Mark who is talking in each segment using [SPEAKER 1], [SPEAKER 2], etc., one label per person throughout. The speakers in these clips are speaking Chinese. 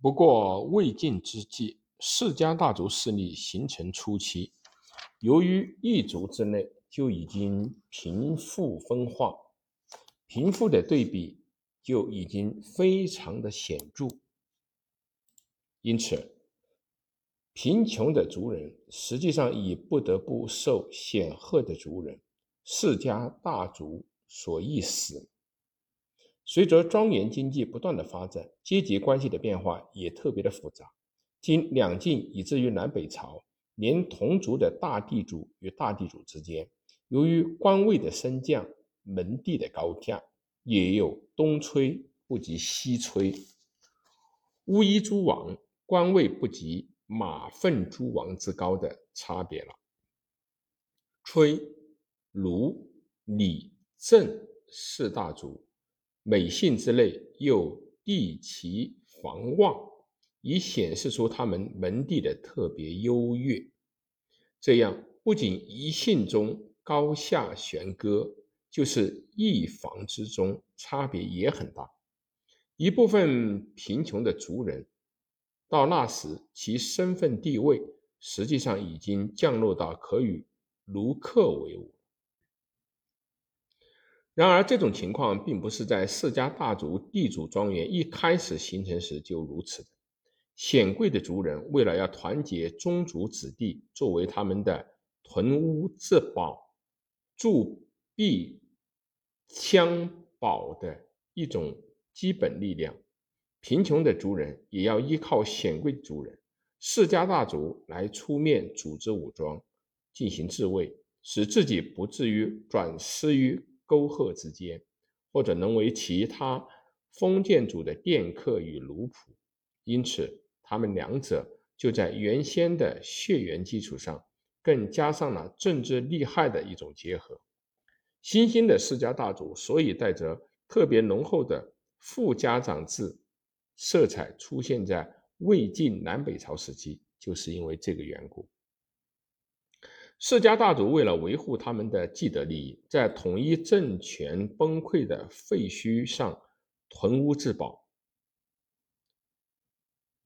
[SPEAKER 1] 不过魏晋之际，世家大族势力形成初期，由于一族之内就已经贫富分化，贫富的对比就已经非常的显著，因此，贫穷的族人实际上已不得不受显赫的族人世家大族所役使。随着庄园经济不断的发展，阶级关系的变化也特别的复杂。经两晋以至于南北朝，连同族的大地主与大地主之间，由于官位的升降、门第的高下，也有东吹不及西吹，乌衣诸王官位不及马粪诸王之高的差别了。崔、卢、李、郑四大族。美姓之类又地其房旺，以显示出他们门第的特别优越。这样不仅一姓中高下悬割，就是一房之中差别也很大。一部分贫穷的族人，到那时其身份地位实际上已经降落到可与卢客为伍。然而，这种情况并不是在世家大族地主庄园一开始形成时就如此的。显贵的族人为了要团结宗族子弟，作为他们的屯屋自保、铸币枪堡的一种基本力量，贫穷的族人也要依靠显贵族人、世家大族来出面组织武装，进行自卫，使自己不至于转失于。沟壑之间，或者能为其他封建主的佃客与奴仆，因此他们两者就在原先的血缘基础上，更加上了政治利害的一种结合。新兴的世家大族所以带着特别浓厚的富家长制色彩出现在魏晋南北朝时期，就是因为这个缘故。世家大族为了维护他们的既得利益，在统一政权崩溃的废墟上屯屋自保、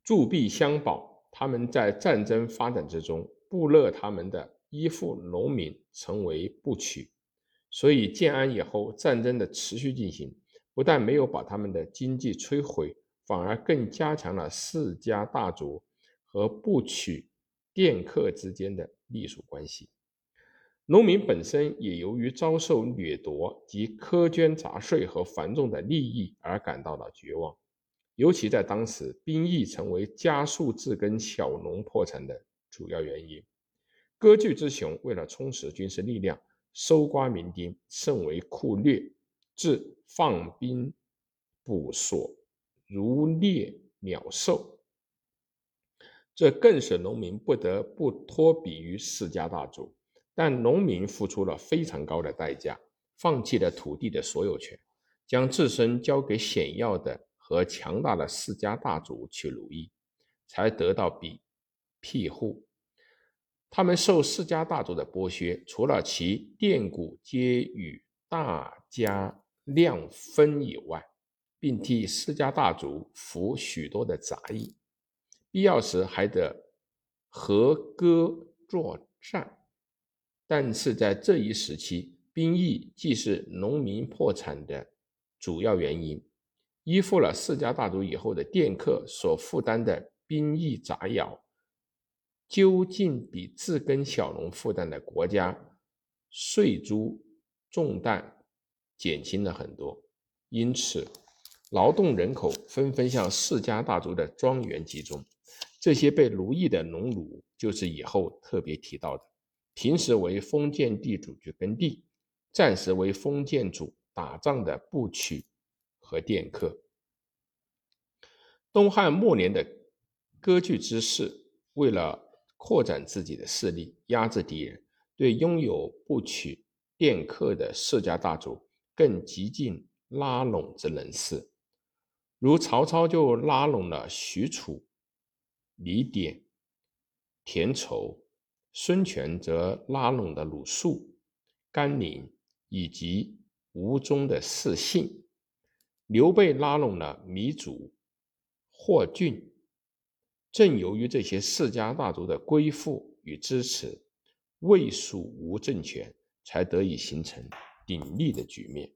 [SPEAKER 1] 铸币相保。他们在战争发展之中，部落他们的依附农民成为部曲，所以建安以后，战争的持续进行，不但没有把他们的经济摧毁，反而更加强了世家大族和部曲。佃客之间的隶属关系，农民本身也由于遭受掠夺及苛捐杂税和繁重的利益而感到了绝望。尤其在当时，兵役成为加速自耕小农破产的主要原因。割据之雄为了充实军事力量，搜刮民丁，甚为酷虐，至放兵捕索，如猎鸟兽。这更使农民不得不托比于世家大族，但农民付出了非常高的代价，放弃了土地的所有权，将自身交给险要的和强大的世家大族去奴役，才得到庇庇护。他们受世家大族的剥削，除了其佃谷皆与大家量分以外，并替世家大族服许多的杂役。必要时还得合戈作战，但是在这一时期，兵役既是农民破产的主要原因，依附了世家大族以后的佃客所负担的兵役杂徭，究竟比自耕小农负担的国家税租重担减轻了很多，因此劳动人口纷纷向世家大族的庄园集中。这些被奴役的农奴，就是以后特别提到的，平时为封建地主去耕地，暂时为封建主打仗的部曲和佃客。东汉末年的割据之势，为了扩展自己的势力，压制敌人，对拥有部曲、佃客的世家大族更极尽拉拢之能事，如曹操就拉拢了许褚。李典、田畴，孙权则拉拢了鲁肃、甘宁以及吴中的四姓；刘备拉拢了糜竺、霍峻正由于这些世家大族的归附与支持，魏蜀吴政权才得以形成鼎立的局面。